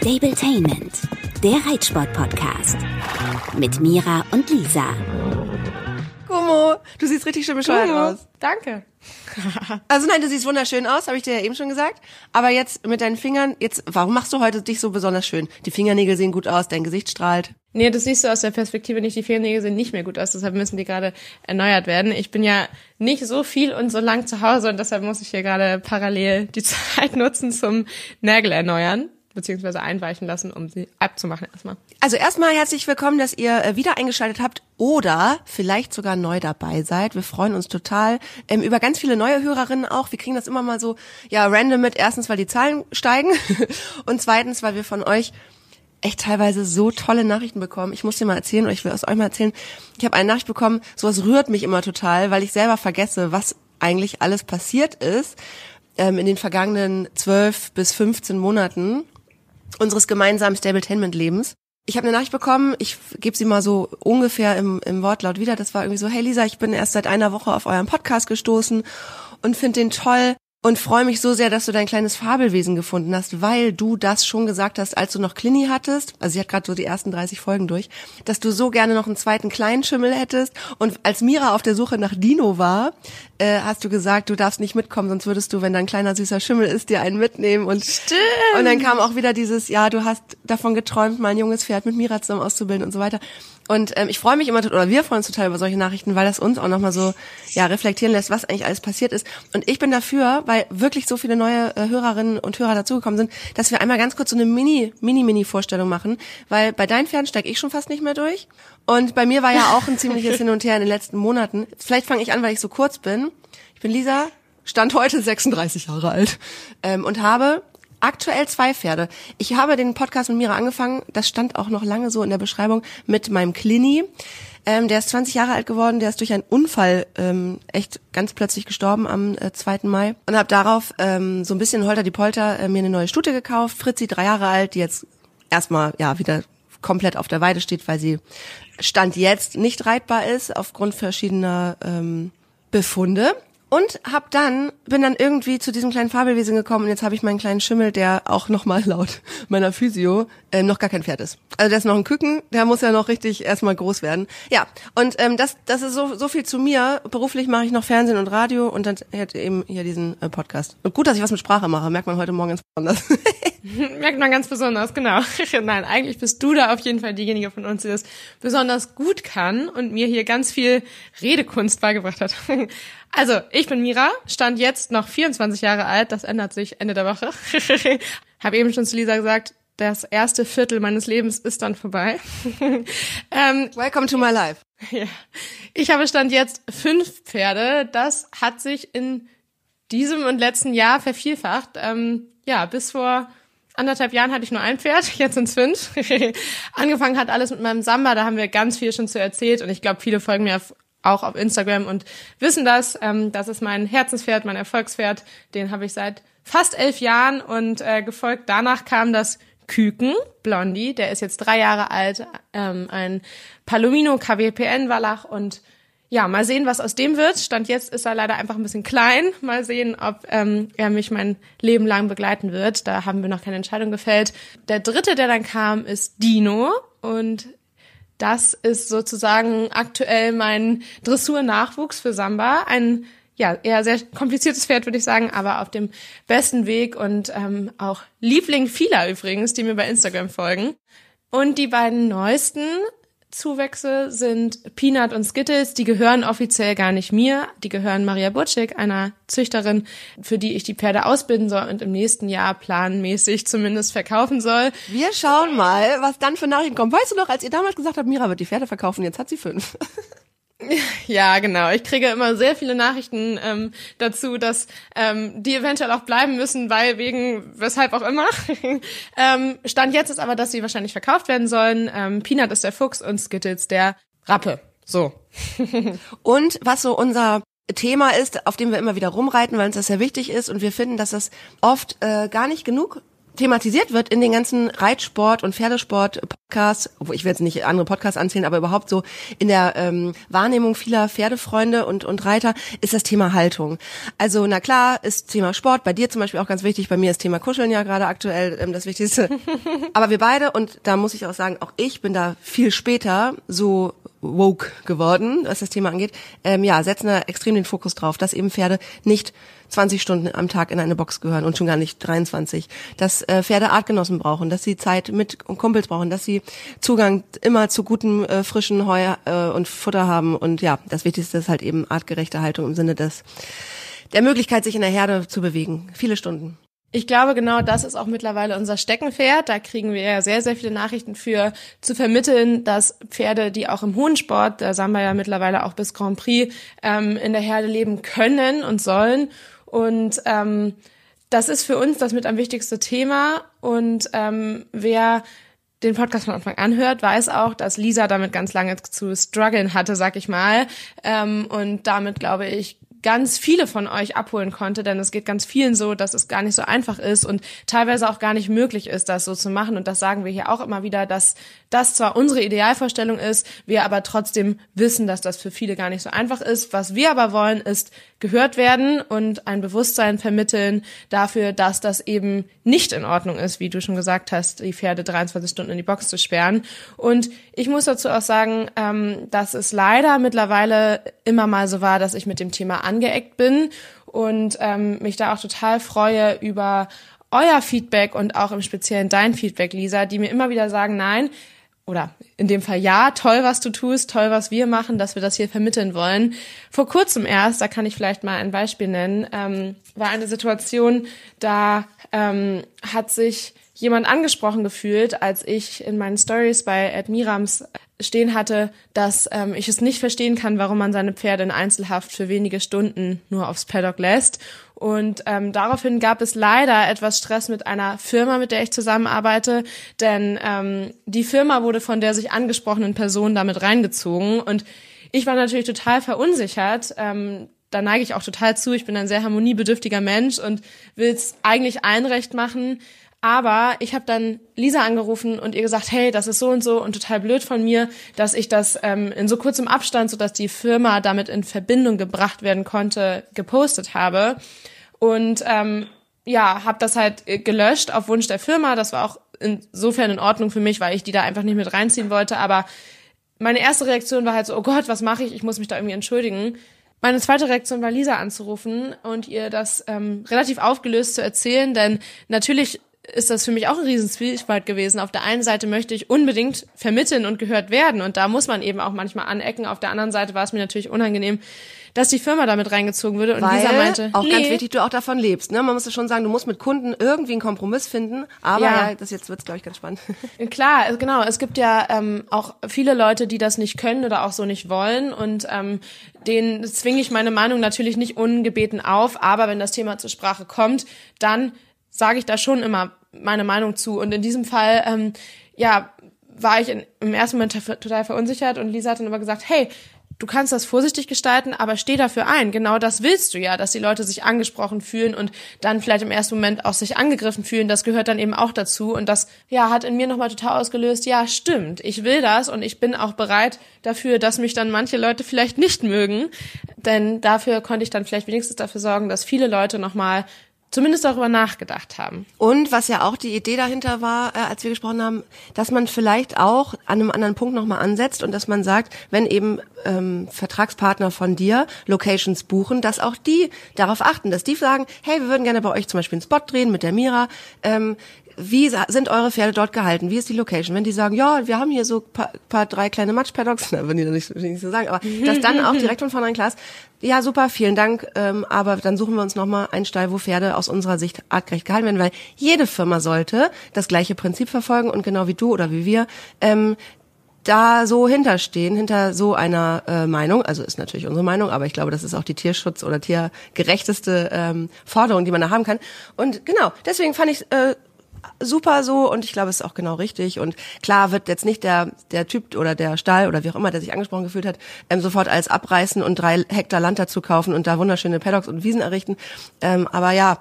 Stabletainment, der Reitsport-Podcast. Mit Mira und Lisa. Gummo, du siehst richtig schön bescheuert Gummo. aus. Danke. Also nein, du siehst wunderschön aus, habe ich dir ja eben schon gesagt. Aber jetzt mit deinen Fingern, jetzt, warum machst du heute dich so besonders schön? Die Fingernägel sehen gut aus, dein Gesicht strahlt. Nee, das siehst du aus der Perspektive nicht. Die Fingernägel sehen nicht mehr gut aus, deshalb müssen die gerade erneuert werden. Ich bin ja nicht so viel und so lang zu Hause und deshalb muss ich hier gerade parallel die Zeit nutzen zum Nägel erneuern, beziehungsweise einweichen lassen, um sie abzumachen erstmal. Also erstmal herzlich willkommen, dass ihr äh, wieder eingeschaltet habt oder vielleicht sogar neu dabei seid. Wir freuen uns total ähm, über ganz viele neue Hörerinnen auch. Wir kriegen das immer mal so ja random mit. Erstens, weil die Zahlen steigen und zweitens, weil wir von euch echt teilweise so tolle Nachrichten bekommen. Ich muss dir mal erzählen oder ich will es euch mal erzählen. Ich habe eine Nachricht bekommen, sowas rührt mich immer total, weil ich selber vergesse, was eigentlich alles passiert ist ähm, in den vergangenen zwölf bis 15 Monaten unseres gemeinsamen Stabletainment-Lebens. Ich habe eine Nachricht bekommen, ich gebe sie mal so ungefähr im, im Wortlaut wieder. Das war irgendwie so, hey Lisa, ich bin erst seit einer Woche auf euren Podcast gestoßen und finde den toll und freue mich so sehr, dass du dein kleines Fabelwesen gefunden hast, weil du das schon gesagt hast, als du noch Clini hattest. Also sie hat gerade so die ersten 30 Folgen durch, dass du so gerne noch einen zweiten kleinen Schimmel hättest. Und als Mira auf der Suche nach Dino war, äh, hast du gesagt, du darfst nicht mitkommen, sonst würdest du, wenn dein kleiner süßer Schimmel ist, dir einen mitnehmen. Und, Stimmt. und dann kam auch wieder dieses, ja, du hast davon geträumt, mal ein junges Pferd mit Mira zusammen auszubilden und so weiter. Und ähm, ich freue mich immer, oder wir freuen uns total über solche Nachrichten, weil das uns auch nochmal so ja, reflektieren lässt, was eigentlich alles passiert ist. Und ich bin dafür, weil wirklich so viele neue äh, Hörerinnen und Hörer dazugekommen sind, dass wir einmal ganz kurz so eine Mini, Mini, Mini-Vorstellung machen. Weil bei deinen Pferden steige ich schon fast nicht mehr durch. Und bei mir war ja auch ein ziemliches Hin und Her in den letzten Monaten. Vielleicht fange ich an, weil ich so kurz bin. Ich bin Lisa, stand heute 36 Jahre alt ähm, und habe aktuell zwei Pferde. Ich habe den Podcast mit Mira angefangen, das stand auch noch lange so in der Beschreibung, mit meinem Clini. Ähm, der ist 20 Jahre alt geworden, der ist durch einen Unfall ähm, echt ganz plötzlich gestorben am äh, 2. Mai und habe darauf ähm, so ein bisschen holter die Polter äh, mir eine neue Stute gekauft. Fritzi, drei Jahre alt, die jetzt erstmal ja wieder komplett auf der Weide steht, weil sie Stand jetzt nicht reitbar ist aufgrund verschiedener ähm, Befunde. Und hab dann, bin dann irgendwie zu diesem kleinen Fabelwesen gekommen und jetzt habe ich meinen kleinen Schimmel, der auch nochmal laut meiner Physio ähm, noch gar kein Pferd ist. Also der ist noch ein Küken, der muss ja noch richtig erstmal groß werden. Ja, und ähm, das, das ist so, so viel zu mir. Beruflich mache ich noch Fernsehen und Radio und dann hätte eben hier diesen äh, Podcast. Und gut, dass ich was mit Sprache mache, merkt man heute Morgen ganz besonders. Merkt man ganz besonders, genau. Nein, eigentlich bist du da auf jeden Fall diejenige von uns, die das besonders gut kann und mir hier ganz viel Redekunst beigebracht hat. Also, ich bin Mira, stand jetzt noch 24 Jahre alt, das ändert sich Ende der Woche. Habe eben schon zu Lisa gesagt, das erste Viertel meines Lebens ist dann vorbei. ähm, Welcome to my life. ja. Ich habe stand jetzt fünf Pferde. Das hat sich in diesem und letzten Jahr vervielfacht. Ähm, ja, bis vor anderthalb Jahren hatte ich nur ein Pferd, jetzt sind's fünf. Angefangen hat alles mit meinem Samba, da haben wir ganz viel schon zu erzählt und ich glaube, viele folgen mir auf, auch auf Instagram und wissen das. Ähm, das ist mein Herzenspferd, mein Erfolgspferd. Den habe ich seit fast elf Jahren und äh, gefolgt. Danach kam das Küken, Blondie, der ist jetzt drei Jahre alt, ähm, ein Palomino KWPN Wallach und ja, mal sehen, was aus dem wird. Stand jetzt ist er leider einfach ein bisschen klein. Mal sehen, ob ähm, er mich mein Leben lang begleiten wird. Da haben wir noch keine Entscheidung gefällt. Der dritte, der dann kam, ist Dino und das ist sozusagen aktuell mein Dressur-Nachwuchs für Samba. Ein ja, eher sehr kompliziertes Pferd, würde ich sagen, aber auf dem besten Weg und ähm, auch Liebling vieler übrigens, die mir bei Instagram folgen. Und die beiden neuesten Zuwächse sind Peanut und Skittles. Die gehören offiziell gar nicht mir. Die gehören Maria Burczyk, einer Züchterin, für die ich die Pferde ausbilden soll und im nächsten Jahr planmäßig zumindest verkaufen soll. Wir schauen mal, was dann für Nachrichten kommen. Weißt du noch, als ihr damals gesagt habt, Mira wird die Pferde verkaufen, jetzt hat sie fünf. Ja, genau. Ich kriege immer sehr viele Nachrichten ähm, dazu, dass ähm, die eventuell auch bleiben müssen, weil wegen weshalb auch immer. ähm, Stand jetzt ist aber, dass sie wahrscheinlich verkauft werden sollen. Ähm, Peanut ist der Fuchs und Skittles der Rappe. So. Und was so unser Thema ist, auf dem wir immer wieder rumreiten, weil uns das sehr wichtig ist und wir finden, dass das oft äh, gar nicht genug thematisiert wird in den ganzen Reitsport- und Pferdesport-Podcasts, wo ich will jetzt nicht andere Podcasts anzählen, aber überhaupt so in der ähm, Wahrnehmung vieler Pferdefreunde und, und Reiter ist das Thema Haltung. Also na klar ist Thema Sport bei dir zum Beispiel auch ganz wichtig, bei mir ist Thema Kuscheln ja gerade aktuell ähm, das Wichtigste. aber wir beide, und da muss ich auch sagen, auch ich bin da viel später so woke geworden, was das Thema angeht, ähm, ja, setzen da extrem den Fokus drauf, dass eben Pferde nicht 20 Stunden am Tag in eine Box gehören und schon gar nicht 23, dass äh, Pferde Artgenossen brauchen, dass sie Zeit mit Kumpels brauchen, dass sie Zugang immer zu gutem äh, frischen Heu äh, und Futter haben und ja, das Wichtigste ist halt eben artgerechte Haltung im Sinne des der Möglichkeit, sich in der Herde zu bewegen. Viele Stunden. Ich glaube, genau das ist auch mittlerweile unser Steckenpferd. Da kriegen wir ja sehr, sehr viele Nachrichten für zu vermitteln, dass Pferde, die auch im hohen Sport, da sagen wir ja mittlerweile auch bis Grand Prix, ähm, in der Herde leben können und sollen. Und ähm, das ist für uns das mit am wichtigste Thema. Und ähm, wer den Podcast von Anfang an hört, weiß auch, dass Lisa damit ganz lange zu strugglen hatte, sag ich mal. Ähm, und damit, glaube ich, ganz viele von euch abholen konnte, denn es geht ganz vielen so, dass es gar nicht so einfach ist und teilweise auch gar nicht möglich ist, das so zu machen. Und das sagen wir hier auch immer wieder, dass das zwar unsere Idealvorstellung ist, wir aber trotzdem wissen, dass das für viele gar nicht so einfach ist. Was wir aber wollen, ist gehört werden und ein Bewusstsein vermitteln dafür, dass das eben nicht in Ordnung ist, wie du schon gesagt hast, die Pferde 23 Stunden in die Box zu sperren. Und ich muss dazu auch sagen, ähm, dass es leider mittlerweile immer mal so war, dass ich mit dem Thema angeeckt bin und ähm, mich da auch total freue über euer Feedback und auch im Speziellen dein Feedback, Lisa, die mir immer wieder sagen, nein, oder in dem Fall ja, toll, was du tust, toll, was wir machen, dass wir das hier vermitteln wollen. Vor kurzem erst, da kann ich vielleicht mal ein Beispiel nennen, ähm, war eine Situation, da ähm, hat sich jemand angesprochen gefühlt, als ich in meinen Stories bei Admirams stehen hatte, dass ähm, ich es nicht verstehen kann, warum man seine Pferde in Einzelhaft für wenige Stunden nur aufs Paddock lässt. Und ähm, daraufhin gab es leider etwas Stress mit einer Firma, mit der ich zusammenarbeite, denn ähm, die Firma wurde von der sich angesprochenen Person damit reingezogen und ich war natürlich total verunsichert. Ähm, da neige ich auch total zu. Ich bin ein sehr harmoniebedürftiger Mensch und will es eigentlich allen recht machen. Aber ich habe dann Lisa angerufen und ihr gesagt, hey, das ist so und so und total blöd von mir, dass ich das ähm, in so kurzem Abstand, so dass die Firma damit in Verbindung gebracht werden konnte, gepostet habe. Und ähm, ja, habe das halt äh, gelöscht auf Wunsch der Firma. Das war auch insofern in Ordnung für mich, weil ich die da einfach nicht mit reinziehen wollte. Aber meine erste Reaktion war halt so, oh Gott, was mache ich? Ich muss mich da irgendwie entschuldigen. Meine zweite Reaktion war, Lisa anzurufen und ihr das ähm, relativ aufgelöst zu erzählen, denn natürlich ist das für mich auch ein Riesenzwiespalt gewesen. Auf der einen Seite möchte ich unbedingt vermitteln und gehört werden und da muss man eben auch manchmal anecken. Auf der anderen Seite war es mir natürlich unangenehm, dass die Firma damit reingezogen würde und Weil, Lisa meinte, auch nee. ganz wichtig, du auch davon lebst. Ne? Man muss ja schon sagen, du musst mit Kunden irgendwie einen Kompromiss finden. Aber ja, Ja. das jetzt wird's glaube ich ganz spannend. Klar, also genau. Es gibt ja ähm, auch viele Leute, die das nicht können oder auch so nicht wollen und ähm, denen zwinge ich meine Meinung natürlich nicht ungebeten auf. Aber wenn das Thema zur Sprache kommt, dann sage ich da schon immer meine Meinung zu. Und in diesem Fall, ähm, ja, war ich in, im ersten Moment total verunsichert und Lisa hat dann aber gesagt, hey, du kannst das vorsichtig gestalten, aber steh dafür ein. Genau das willst du ja, dass die Leute sich angesprochen fühlen und dann vielleicht im ersten Moment auch sich angegriffen fühlen. Das gehört dann eben auch dazu. Und das, ja, hat in mir nochmal total ausgelöst, ja, stimmt, ich will das und ich bin auch bereit dafür, dass mich dann manche Leute vielleicht nicht mögen. Denn dafür konnte ich dann vielleicht wenigstens dafür sorgen, dass viele Leute nochmal zumindest darüber nachgedacht haben. Und was ja auch die Idee dahinter war, äh, als wir gesprochen haben, dass man vielleicht auch an einem anderen Punkt nochmal ansetzt und dass man sagt, wenn eben ähm, Vertragspartner von dir Locations buchen, dass auch die darauf achten, dass die sagen, hey, wir würden gerne bei euch zum Beispiel einen Spot drehen mit der Mira. Ähm, wie sind eure Pferde dort gehalten? Wie ist die Location? Wenn die sagen, ja, wir haben hier so paar, paar drei kleine Matschpaddocks, na, würden die dann nicht, nicht so sagen, aber das dann auch direkt von vornherein klar ist, ja, super, vielen Dank, ähm, aber dann suchen wir uns nochmal einen Stall, wo Pferde aus unserer Sicht artgerecht gehalten werden, weil jede Firma sollte das gleiche Prinzip verfolgen und genau wie du oder wie wir, ähm, da so hinterstehen, hinter so einer äh, Meinung, also ist natürlich unsere Meinung, aber ich glaube, das ist auch die Tierschutz- oder tiergerechteste ähm, Forderung, die man da haben kann. Und genau, deswegen fand ich äh, super so und ich glaube, es ist auch genau richtig. Und klar wird jetzt nicht der, der Typ oder der Stall oder wie auch immer, der sich angesprochen gefühlt hat, ähm, sofort alles abreißen und drei Hektar Land dazu kaufen und da wunderschöne Paddocks und Wiesen errichten. Ähm, aber ja,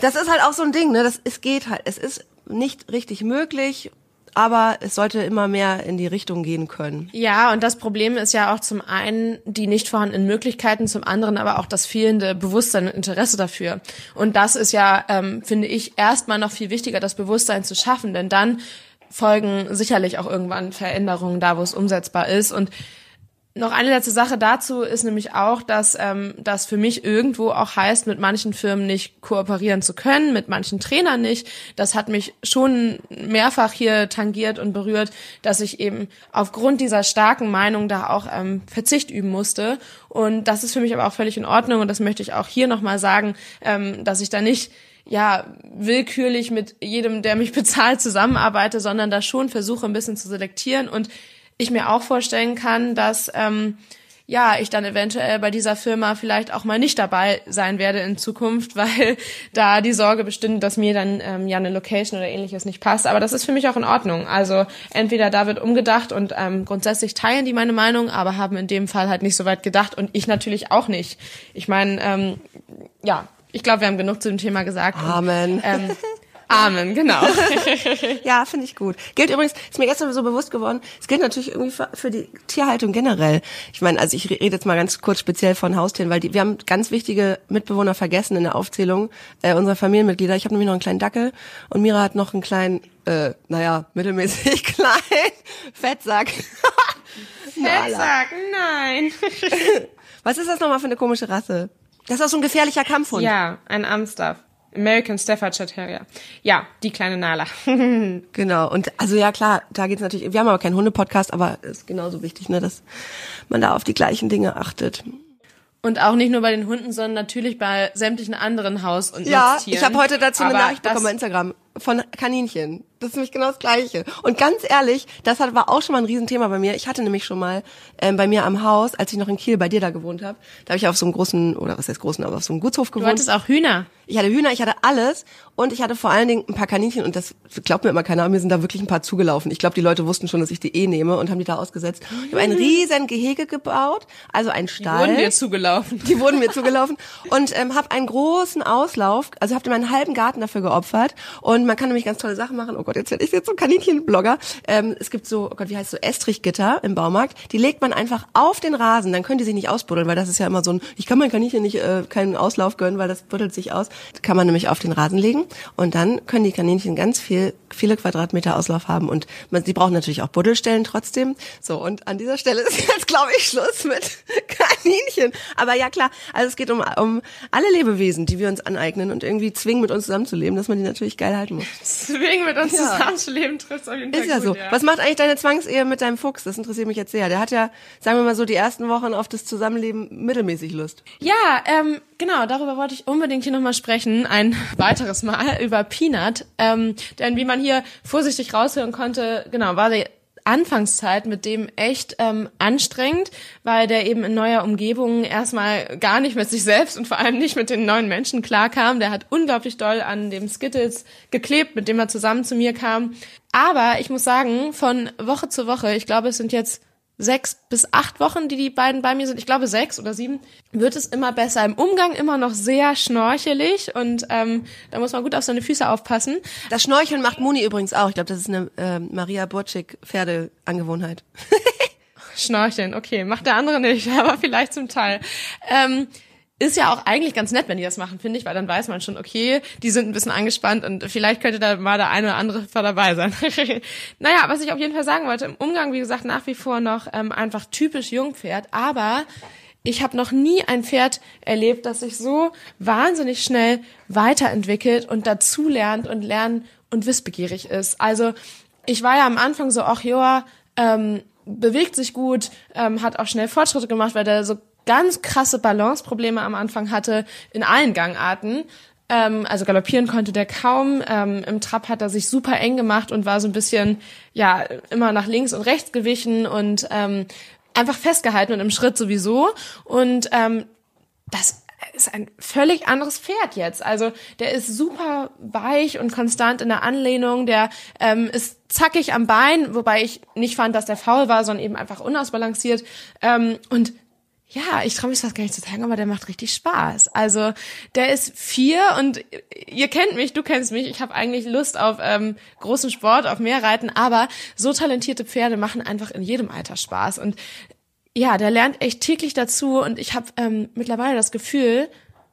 Das ist halt auch so ein Ding, ne? Das, es geht halt. Es ist nicht richtig möglich, aber es sollte immer mehr in die Richtung gehen können. Ja, und das Problem ist ja auch zum einen die nicht vorhandenen Möglichkeiten, zum anderen aber auch das fehlende Bewusstsein und Interesse dafür. Und das ist ja, ähm, finde ich, erstmal noch viel wichtiger, das Bewusstsein zu schaffen, denn dann folgen sicherlich auch irgendwann Veränderungen da, wo es umsetzbar ist. Und noch eine letzte Sache dazu ist nämlich auch, dass ähm, das für mich irgendwo auch heißt, mit manchen Firmen nicht kooperieren zu können, mit manchen Trainern nicht. Das hat mich schon mehrfach hier tangiert und berührt, dass ich eben aufgrund dieser starken Meinung da auch ähm, Verzicht üben musste. Und das ist für mich aber auch völlig in Ordnung und das möchte ich auch hier nochmal sagen, ähm, dass ich da nicht ja, willkürlich mit jedem, der mich bezahlt, zusammenarbeite, sondern da schon versuche, ein bisschen zu selektieren und ich mir auch vorstellen kann, dass ähm, ja, ich dann eventuell bei dieser Firma vielleicht auch mal nicht dabei sein werde in Zukunft, weil da die Sorge bestimmt, dass mir dann ähm, ja eine Location oder ähnliches nicht passt. Aber das ist für mich auch in Ordnung. Also entweder da wird umgedacht und ähm, grundsätzlich teilen die meine Meinung, aber haben in dem Fall halt nicht so weit gedacht und ich natürlich auch nicht. Ich meine, ähm, ja, ich glaube, wir haben genug zu dem Thema gesagt. Amen. Und, ähm, Amen, genau. ja, finde ich gut. Gilt übrigens, ist mir gestern so bewusst geworden, es gilt natürlich irgendwie für, für die Tierhaltung generell. Ich meine, also ich rede jetzt mal ganz kurz speziell von Haustieren, weil die, wir haben ganz wichtige Mitbewohner vergessen in der Aufzählung äh, unserer Familienmitglieder. Ich habe nämlich noch einen kleinen Dackel und Mira hat noch einen kleinen, äh, naja, mittelmäßig kleinen Fettsack. Fettsack, nein. Was ist das nochmal für eine komische Rasse? Das ist auch so ein gefährlicher Kampfhund. Ja, ein Amstaff. American Staffordshire Terrier. Ja, die kleine Nala. genau. Und also ja klar, da geht's natürlich. Wir haben aber keinen Hunde-Podcast, aber ist genauso wichtig, ne, dass man da auf die gleichen Dinge achtet. Und auch nicht nur bei den Hunden, sondern natürlich bei sämtlichen anderen Haus- und ja, Nutztieren. ich habe heute dazu eine Nachricht bekommen bei Instagram von Kaninchen. Das ist nämlich genau das Gleiche. Und ganz ehrlich, das hat, war auch schon mal ein Riesenthema bei mir. Ich hatte nämlich schon mal ähm, bei mir am Haus, als ich noch in Kiel bei dir da gewohnt habe, da habe ich auf so einem großen, oder was heißt großen, aber auf so einem Gutshof gewohnt. Du hattest auch Hühner. Ich hatte Hühner, ich hatte alles und ich hatte vor allen Dingen ein paar Kaninchen und das glaubt mir immer keiner, mir sind da wirklich ein paar zugelaufen. Ich glaube, die Leute wussten schon, dass ich die eh nehme und haben die da ausgesetzt. Ich habe ein riesen Gehege gebaut, also ein Stall. Die wurden mir zugelaufen. Die wurden mir zugelaufen und ähm, habe einen großen Auslauf, also habe meinen halben Garten dafür geopfert und man kann nämlich ganz tolle Sachen machen. Oh Gott, jetzt werde ich jetzt so Kaninchenblogger. Ähm, es gibt so, oh Gott, wie heißt so Estrichgitter im Baumarkt. Die legt man einfach auf den Rasen, dann können die sich nicht ausbuddeln, weil das ist ja immer so ein, ich kann mein Kaninchen nicht äh, keinen Auslauf gönnen, weil das buddelt sich aus. Kann man nämlich auf den Rasen legen und dann können die Kaninchen ganz viel, viele Quadratmeter Auslauf haben und man, sie brauchen natürlich auch Buddelstellen trotzdem. So, und an dieser Stelle ist jetzt, glaube ich, Schluss mit Kaninchen. Aber ja, klar, also es geht um, um alle Lebewesen, die wir uns aneignen und irgendwie zwingen, mit uns zusammenzuleben, dass man die natürlich geil halten muss. Zwingen mit uns ja. zusammenzuleben trifft auf jeden Fall Ist ja gut, so. Ja. Was macht eigentlich deine Zwangsehe mit deinem Fuchs? Das interessiert mich jetzt sehr. Der hat ja, sagen wir mal so, die ersten Wochen auf das Zusammenleben mittelmäßig Lust. Ja, ähm, genau, darüber wollte ich unbedingt hier nochmal sprechen. Ein weiteres Mal über Peanut. Ähm, denn wie man hier vorsichtig raushören konnte, genau, war die Anfangszeit mit dem echt ähm, anstrengend, weil der eben in neuer Umgebung erstmal gar nicht mit sich selbst und vor allem nicht mit den neuen Menschen klarkam. Der hat unglaublich doll an dem Skittles geklebt, mit dem er zusammen zu mir kam. Aber ich muss sagen, von Woche zu Woche, ich glaube, es sind jetzt sechs bis acht Wochen, die die beiden bei mir sind, ich glaube sechs oder sieben, wird es immer besser. Im Umgang immer noch sehr schnorchelig und ähm, da muss man gut auf seine Füße aufpassen. Das Schnorcheln macht Moni übrigens auch. Ich glaube, das ist eine äh, Maria Burczyk Pferdeangewohnheit. Schnorcheln, okay, macht der andere nicht, aber vielleicht zum Teil. Ähm, ist ja auch eigentlich ganz nett, wenn die das machen, finde ich, weil dann weiß man schon, okay, die sind ein bisschen angespannt und vielleicht könnte da mal der eine oder andere dabei sein. naja, was ich auf jeden Fall sagen wollte, im Umgang, wie gesagt, nach wie vor noch ähm, einfach typisch Jungpferd, aber ich habe noch nie ein Pferd erlebt, das sich so wahnsinnig schnell weiterentwickelt und dazulernt und lernen und wissbegierig ist. Also ich war ja am Anfang so, ach ja, ähm, bewegt sich gut, ähm, hat auch schnell Fortschritte gemacht, weil der so ganz krasse Balanceprobleme am Anfang hatte in allen Gangarten. Ähm, also galoppieren konnte der kaum. Ähm, Im Trab hat er sich super eng gemacht und war so ein bisschen, ja, immer nach links und rechts gewichen und ähm, einfach festgehalten und im Schritt sowieso. Und ähm, das ist ein völlig anderes Pferd jetzt. Also der ist super weich und konstant in der Anlehnung. Der ähm, ist zackig am Bein, wobei ich nicht fand, dass der faul war, sondern eben einfach unausbalanciert. Ähm, und ja, ich traue mich fast gar nicht zu sagen, aber der macht richtig Spaß. Also der ist vier und ihr kennt mich, du kennst mich. Ich habe eigentlich Lust auf ähm, großen Sport, auf mehr Reiten, aber so talentierte Pferde machen einfach in jedem Alter Spaß. Und ja, der lernt echt täglich dazu und ich habe ähm, mittlerweile das Gefühl,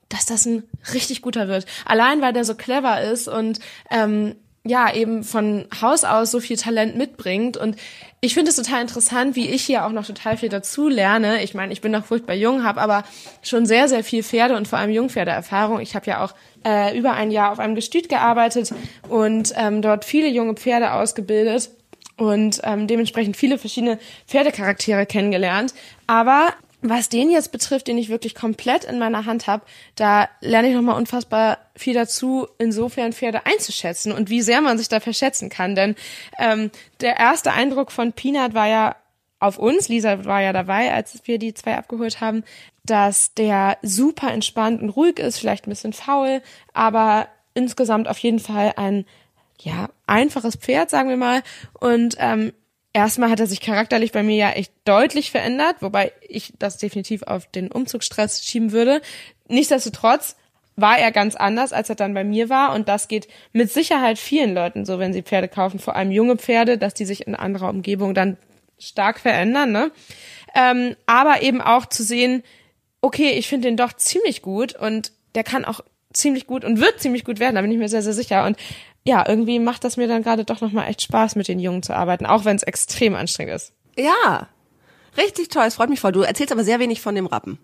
dass das ein richtig guter wird. Allein weil der so clever ist und ähm, ja, eben von Haus aus so viel Talent mitbringt. Und ich finde es total interessant, wie ich hier auch noch total viel dazu lerne. Ich meine, ich bin noch furchtbar jung, habe aber schon sehr, sehr viel Pferde und vor allem Jungpferdeerfahrung. Ich habe ja auch äh, über ein Jahr auf einem Gestüt gearbeitet und ähm, dort viele junge Pferde ausgebildet und ähm, dementsprechend viele verschiedene Pferdecharaktere kennengelernt. Aber was den jetzt betrifft, den ich wirklich komplett in meiner Hand habe, da lerne ich nochmal unfassbar viel dazu, insofern Pferde einzuschätzen und wie sehr man sich da verschätzen kann. Denn ähm, der erste Eindruck von Peanut war ja auf uns, Lisa war ja dabei, als wir die zwei abgeholt haben, dass der super entspannt und ruhig ist, vielleicht ein bisschen faul, aber insgesamt auf jeden Fall ein ja einfaches Pferd, sagen wir mal. Und ähm, erstmal hat er sich charakterlich bei mir ja echt deutlich verändert, wobei ich das definitiv auf den Umzugsstress schieben würde. Nichtsdestotrotz war er ganz anders, als er dann bei mir war. Und das geht mit Sicherheit vielen Leuten so, wenn sie Pferde kaufen, vor allem junge Pferde, dass die sich in anderer Umgebung dann stark verändern. Ne? Ähm, aber eben auch zu sehen, okay, ich finde den doch ziemlich gut und der kann auch ziemlich gut und wird ziemlich gut werden, da bin ich mir sehr, sehr sicher. Und ja, irgendwie macht das mir dann gerade doch nochmal echt Spaß, mit den Jungen zu arbeiten, auch wenn es extrem anstrengend ist. Ja, richtig toll, es freut mich voll. Du erzählst aber sehr wenig von dem Rappen.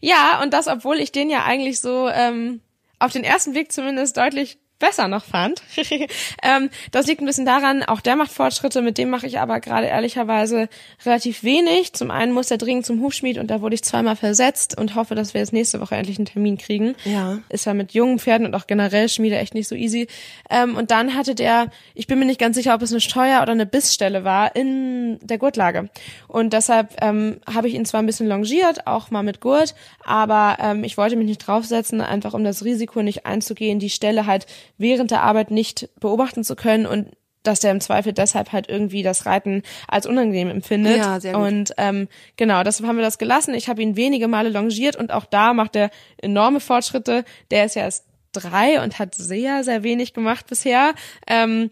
Ja, und das, obwohl ich den ja eigentlich so ähm, auf den ersten Blick zumindest deutlich besser noch fand. ähm, das liegt ein bisschen daran, auch der macht Fortschritte, mit dem mache ich aber gerade ehrlicherweise relativ wenig. Zum einen muss er dringend zum Hufschmied und da wurde ich zweimal versetzt und hoffe, dass wir jetzt nächste Woche endlich einen Termin kriegen. Ja. Ist ja mit jungen Pferden und auch generell Schmiede echt nicht so easy. Ähm, und dann hatte der, ich bin mir nicht ganz sicher, ob es eine Steuer oder eine Bissstelle war, in der Gurtlage. Und deshalb ähm, habe ich ihn zwar ein bisschen longiert, auch mal mit Gurt, aber ähm, ich wollte mich nicht draufsetzen, einfach um das Risiko nicht einzugehen, die Stelle halt während der Arbeit nicht beobachten zu können und dass der im Zweifel deshalb halt irgendwie das Reiten als unangenehm empfindet. Ja, sehr gut. Und ähm, genau, deshalb haben wir das gelassen. Ich habe ihn wenige Male longiert und auch da macht er enorme Fortschritte. Der ist ja erst drei und hat sehr, sehr wenig gemacht bisher. Ähm,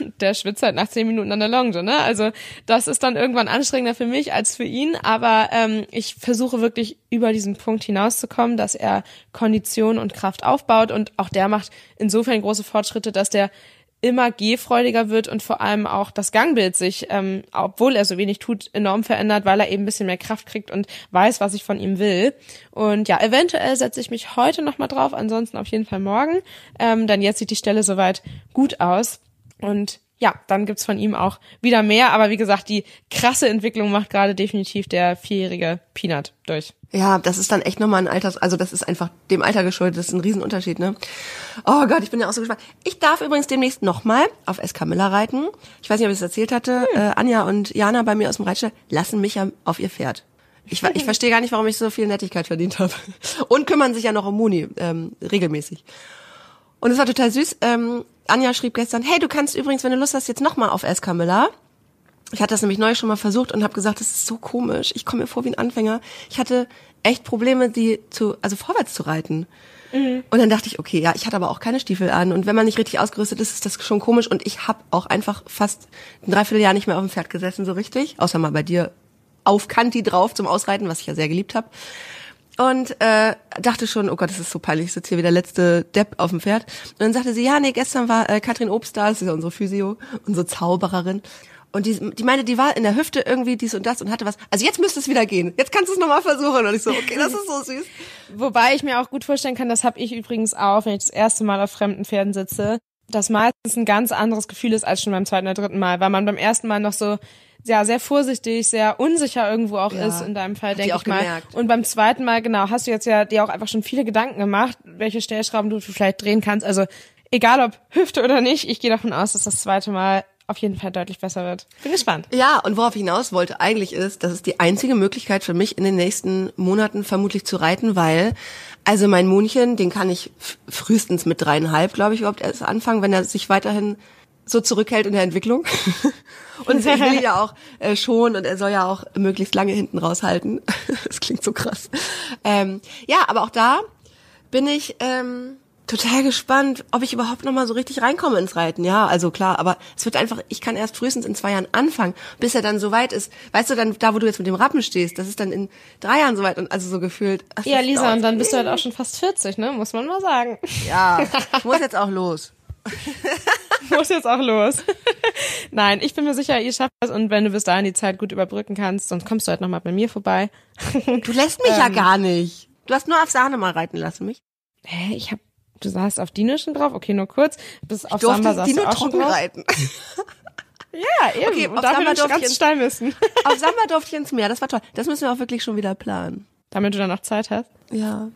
und der schwitzt halt nach zehn Minuten an der Longe, ne? Also das ist dann irgendwann anstrengender für mich als für ihn, aber ähm, ich versuche wirklich über diesen Punkt hinauszukommen, dass er Kondition und Kraft aufbaut und auch der macht insofern große Fortschritte, dass der immer gehfreudiger wird und vor allem auch das Gangbild sich, ähm, obwohl er so wenig tut, enorm verändert, weil er eben ein bisschen mehr Kraft kriegt und weiß, was ich von ihm will. Und ja, eventuell setze ich mich heute nochmal drauf, ansonsten auf jeden Fall morgen. Ähm, denn jetzt sieht die Stelle soweit gut aus. Und ja, dann gibt's von ihm auch wieder mehr. Aber wie gesagt, die krasse Entwicklung macht gerade definitiv der vierjährige Peanut durch. Ja, das ist dann echt nochmal ein Alters, also das ist einfach dem Alter geschuldet, das ist ein Riesenunterschied, ne? Oh Gott, ich bin ja auch so gespannt. Ich darf übrigens demnächst nochmal auf SK Miller reiten. Ich weiß nicht, ob ich es erzählt hatte. Hm. Äh, Anja und Jana bei mir aus dem Reitstall lassen mich ja auf ihr Pferd. Ich, ich verstehe gar nicht, warum ich so viel Nettigkeit verdient habe. Und kümmern sich ja noch um Muni, ähm, regelmäßig. Und es war total süß. Ähm, Anja schrieb gestern, hey, du kannst übrigens, wenn du Lust hast, jetzt nochmal auf SK Miller. Ich hatte das nämlich neu schon mal versucht und habe gesagt, das ist so komisch. Ich komme mir vor wie ein Anfänger. Ich hatte echt Probleme, die zu, also vorwärts zu reiten. Mhm. Und dann dachte ich, okay, ja, ich hatte aber auch keine Stiefel an. Und wenn man nicht richtig ausgerüstet ist, ist das schon komisch. Und ich habe auch einfach fast ein Dreivierteljahr nicht mehr auf dem Pferd gesessen, so richtig. Außer mal bei dir auf Kanti drauf zum Ausreiten, was ich ja sehr geliebt habe und äh, dachte schon, oh Gott, das ist so peinlich, ich sitze hier wie der letzte Depp auf dem Pferd. Und dann sagte sie, ja, nee, gestern war äh, Katrin Obst da, das ist ja unsere Physio, unsere Zaubererin. Und die, die meinte, die war in der Hüfte irgendwie dies und das und hatte was. Also jetzt müsste es wieder gehen. Jetzt kannst du es nochmal versuchen. Und ich so, okay, das ist so süß. Wobei ich mir auch gut vorstellen kann, das habe ich übrigens auch, wenn ich das erste Mal auf fremden Pferden sitze, dass meistens ein ganz anderes Gefühl ist als schon beim zweiten oder dritten Mal, weil man beim ersten Mal noch so ja sehr vorsichtig, sehr unsicher irgendwo auch ja, ist in deinem Fall, denke ich mal. Gemerkt. Und beim zweiten Mal, genau, hast du jetzt ja dir auch einfach schon viele Gedanken gemacht, welche Stellschrauben du vielleicht drehen kannst. Also egal ob Hüfte oder nicht, ich gehe davon aus, dass das zweite Mal auf jeden Fall deutlich besser wird. Bin gespannt. Ja, und worauf ich hinaus wollte eigentlich ist, das ist die einzige Möglichkeit für mich in den nächsten Monaten vermutlich zu reiten, weil also mein Munchen, den kann ich frühestens mit dreieinhalb, glaube ich, überhaupt erst anfangen, wenn er sich weiterhin so zurückhält in der Entwicklung. und ich will ja auch äh, schon und er soll ja auch möglichst lange hinten raushalten. das klingt so krass. Ähm, ja, aber auch da bin ich ähm, total gespannt, ob ich überhaupt noch mal so richtig reinkomme ins Reiten. Ja, also klar, aber es wird einfach, ich kann erst frühestens in zwei Jahren anfangen, bis er dann so weit ist. Weißt du, dann da, wo du jetzt mit dem Rappen stehst, das ist dann in drei Jahren so weit und also so gefühlt. ach, Ja, Lisa, und dann bist du halt auch schon fast 40, ne? Muss man mal sagen. Ja, ich muss jetzt auch los. Muss jetzt auch los. Nein, ich bin mir sicher, ihr schafft das und wenn du bis dahin die Zeit gut überbrücken kannst, sonst kommst du halt nochmal bei mir vorbei. Du lässt mich ja gar nicht. Du hast nur auf Sahne mal reiten lassen mich. Hä, ich hab, du saßt auf Dino schon drauf? Okay, nur kurz. Bis auf Durfte Samba saßt du auch trocken reiten. Ja, eben. Okay, und auf Samba ich durfte ich steil müssen. Auf Samba durfte ich ins Meer, das war toll. Das müssen wir auch wirklich schon wieder planen. Damit du dann noch Zeit hast. Ja.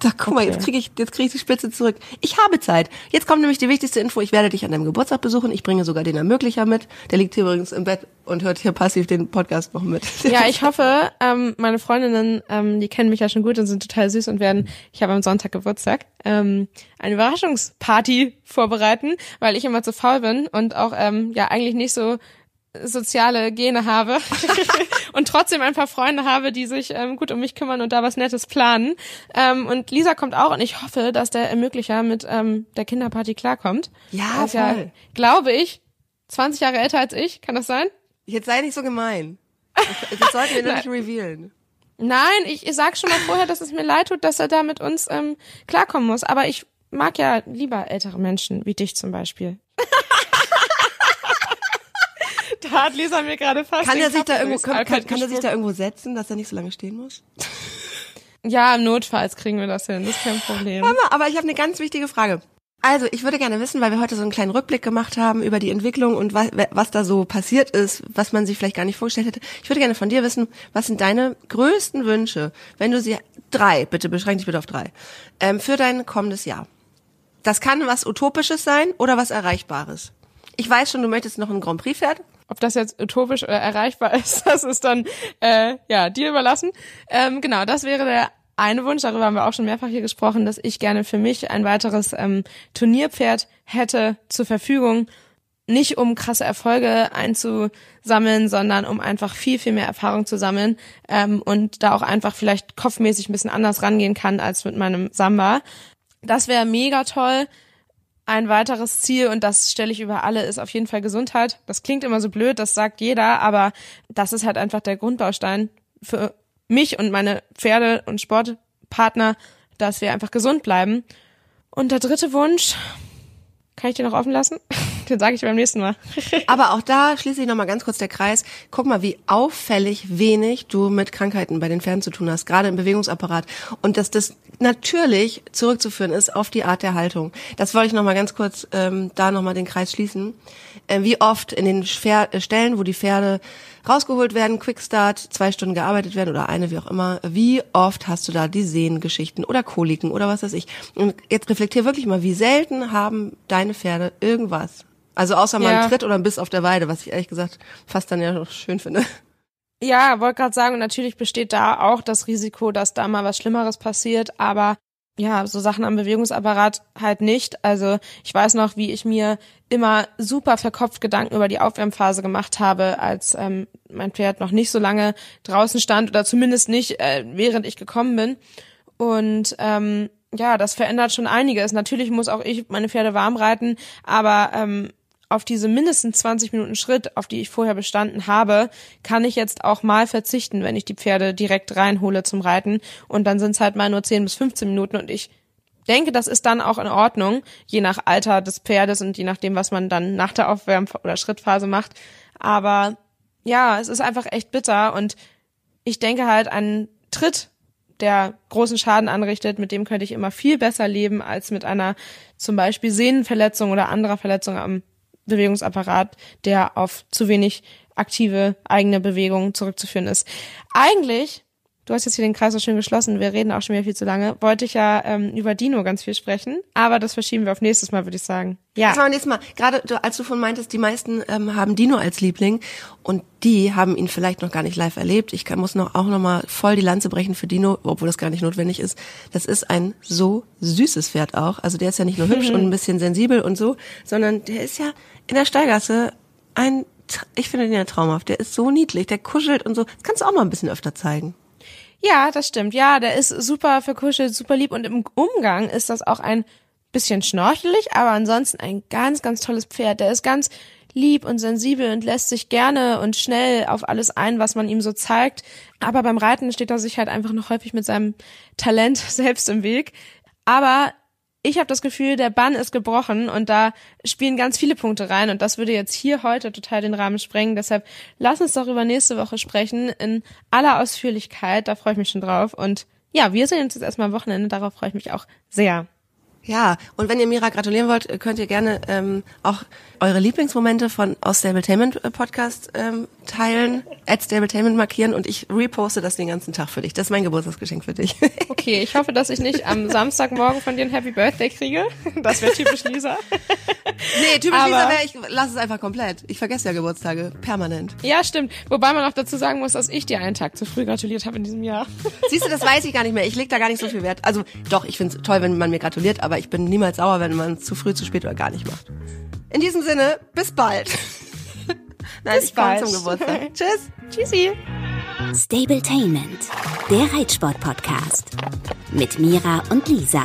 Da, guck mal, Okay. jetzt kriege ich, jetzt kriege ich die Spitze zurück. Ich habe Zeit. Jetzt kommt nämlich die wichtigste Info. Ich werde dich an deinem Geburtstag besuchen. Ich bringe sogar den Ermöglicher mit. Der liegt hier übrigens im Bett und hört hier passiv den Podcast noch mit. Ja, ich hoffe, ähm, meine Freundinnen, ähm, die kennen mich ja schon gut und sind total süß und werden, ich habe am Sonntag Geburtstag, ähm, eine Überraschungsparty vorbereiten, weil ich immer zu faul bin und auch ähm, ja eigentlich nicht so soziale Gene habe und trotzdem ein paar Freunde habe, die sich ähm, gut um mich kümmern und da was Nettes planen. Ähm, und Lisa kommt auch und ich hoffe, dass der Ermöglicher mit ähm, der Kinderparty klarkommt. Ja, ist ja, voll. glaube ich, 20 Jahre älter als ich, kann das sein? Jetzt sei nicht so gemein. Das, das sollten wir noch nicht revealen. Nein, ich, ich sag schon mal vorher, dass es mir leid tut, dass er da mit uns ähm, klarkommen muss. Aber ich mag ja lieber ältere Menschen, wie dich zum Beispiel. Hat Lisa mir gerade fast Kann er sich Kaffee da irgendwo, kann, kann, kann er sich da irgendwo setzen, dass er nicht so lange stehen muss? Ja, Notfalls kriegen wir das hin, das ist kein Problem. Mama, aber ich habe eine ganz wichtige Frage. Also, ich würde gerne wissen, weil wir heute so einen kleinen Rückblick gemacht haben über die Entwicklung und was, was da so passiert ist, was man sich vielleicht gar nicht vorgestellt hätte. Ich würde gerne von dir wissen, was sind deine größten Wünsche, wenn du sie drei, bitte beschränk dich bitte auf drei, ähm, für dein kommendes Jahr. Das kann was Utopisches sein oder was Erreichbares. Ich weiß schon, du möchtest noch ein Grand Prix Pferd. Ob das jetzt utopisch oder erreichbar ist, das ist dann äh, ja dir überlassen. Ähm, genau, das wäre der eine Wunsch. Darüber haben wir auch schon mehrfach hier gesprochen, dass ich gerne für mich ein weiteres ähm, Turnierpferd hätte zur Verfügung. Nicht um krasse Erfolge einzusammeln, sondern um einfach viel, viel mehr Erfahrung zu sammeln ähm, und da auch einfach vielleicht kopfmäßig ein bisschen anders rangehen kann als mit meinem Samba. Das wäre mega toll. Ein weiteres Ziel, und das stelle ich über alle, ist auf jeden Fall Gesundheit. Das klingt immer so blöd, das sagt jeder, aber das ist halt einfach der Grundbaustein für mich und meine Pferde- und Sportpartner, dass wir einfach gesund bleiben. Und der dritte Wunsch, kann ich den noch offen lassen? Den sage ich beim nächsten Mal. Aber auch da schließe ich nochmal ganz kurz der Kreis. Guck mal, wie auffällig wenig du mit Krankheiten bei den Pferden zu tun hast, gerade im Bewegungsapparat. Und dass das natürlich zurückzuführen ist auf die Art der Haltung. Das wollte ich nochmal ganz kurz ähm, da nochmal den Kreis schließen. Äh, wie oft in den Pfer äh, Stellen, wo die Pferde rausgeholt werden, Quickstart, zwei Stunden gearbeitet werden oder eine, wie auch immer, wie oft hast du da die Sehnengeschichten oder Koliken oder was weiß ich. Und jetzt reflektier wirklich mal, wie selten haben deine Pferde irgendwas. Also außer mal Ja. einen Tritt oder einen Biss auf der Weide, was ich ehrlich gesagt fast dann ja noch schön finde. Ja, wollte gerade sagen, natürlich besteht da auch das Risiko, dass da mal was Schlimmeres passiert, aber ja, so Sachen am Bewegungsapparat halt nicht. Also ich weiß noch, wie ich mir immer super verkopft Gedanken über die Aufwärmphase gemacht habe, als ähm, mein Pferd noch nicht so lange draußen stand oder zumindest nicht, äh, während ich gekommen bin. Und ähm, ja, das verändert schon einiges. Natürlich muss auch ich meine Pferde warm reiten, aber ähm, auf diese mindestens 20 Minuten Schritt, auf die ich vorher bestanden habe, kann ich jetzt auch mal verzichten, wenn ich die Pferde direkt reinhole zum Reiten. Und dann sind es halt mal nur 10 bis 15 Minuten und ich denke, das ist dann auch in Ordnung, je nach Alter des Pferdes und je nachdem, was man dann nach der Aufwärm- oder Schrittphase macht. Aber ja, es ist einfach echt bitter und ich denke halt, ein Tritt, der großen Schaden anrichtet, mit dem könnte ich immer viel besser leben als mit einer zum Beispiel Sehnenverletzung oder anderer Verletzung am Bewegungsapparat, der auf zu wenig aktive eigene Bewegung zurückzuführen ist. Eigentlich du hast jetzt hier den Kreis so schön geschlossen, wir reden auch schon wieder viel zu lange, wollte ich ja ähm, über Dino ganz viel sprechen, aber das verschieben wir auf nächstes Mal, würde ich sagen. Ja. Das machen wir nächstes Mal. Gerade du, als du von meintest, die meisten ähm, haben Dino als Liebling und die haben ihn vielleicht noch gar nicht live erlebt. Ich kann, muss noch auch noch mal voll die Lanze brechen für Dino, obwohl das gar nicht notwendig ist. Das ist ein so süßes Pferd auch. Also der ist ja nicht nur hübsch und ein bisschen sensibel und so, sondern der ist ja in der Steigasse ein, ich finde den ja traumhaft. Der ist so niedlich, der kuschelt und so. Das kannst du auch mal ein bisschen öfter zeigen. Ja, das stimmt. Ja, der ist super verkuschelt, super lieb und im Umgang ist das auch ein bisschen schnorchelig, aber ansonsten ein ganz, ganz tolles Pferd. Der ist ganz lieb und sensibel und lässt sich gerne und schnell auf alles ein, was man ihm so zeigt. Aber beim Reiten steht er sich halt einfach noch häufig mit seinem Talent selbst im Weg. Aber ich habe das Gefühl, der Bann ist gebrochen und da spielen ganz viele Punkte rein und das würde jetzt hier heute total den Rahmen sprengen. Deshalb lass uns doch über nächste Woche sprechen in aller Ausführlichkeit. Da freue ich mich schon drauf. Und ja, wir sehen uns jetzt erstmal am Wochenende. Darauf freue ich mich auch sehr. Ja, und wenn ihr Mira gratulieren wollt, könnt ihr gerne ähm, auch eure Lieblingsmomente von aus Stabletainment äh, Podcast ähm, teilen, at Stabletainment markieren und ich reposte das den ganzen Tag für dich. Das ist mein Geburtstagsgeschenk für dich. Okay, ich hoffe, dass ich nicht am Samstagmorgen von dir ein Happy Birthday kriege. Das wäre typisch Lisa. nee, typisch Aber- Lisa wäre, ich lass es einfach komplett. Ich vergesse ja Geburtstage, permanent. Ja, stimmt. Wobei man auch dazu sagen muss, dass ich dir einen Tag zu früh gratuliert habe in diesem Jahr. Siehst du, das weiß ich gar nicht mehr. Ich leg da gar nicht so viel Wert. Also doch, ich find's toll, wenn man mir gratuliert, aber ich bin niemals sauer, wenn man es zu früh, zu spät oder gar nicht macht. In diesem Sinne, bis bald. Nein, Bis ich komme bald. zum Geburtstag. Tschüss. Tschüssi. Stabletainment, der Reitsport-Podcast. Mit Mira und Lisa.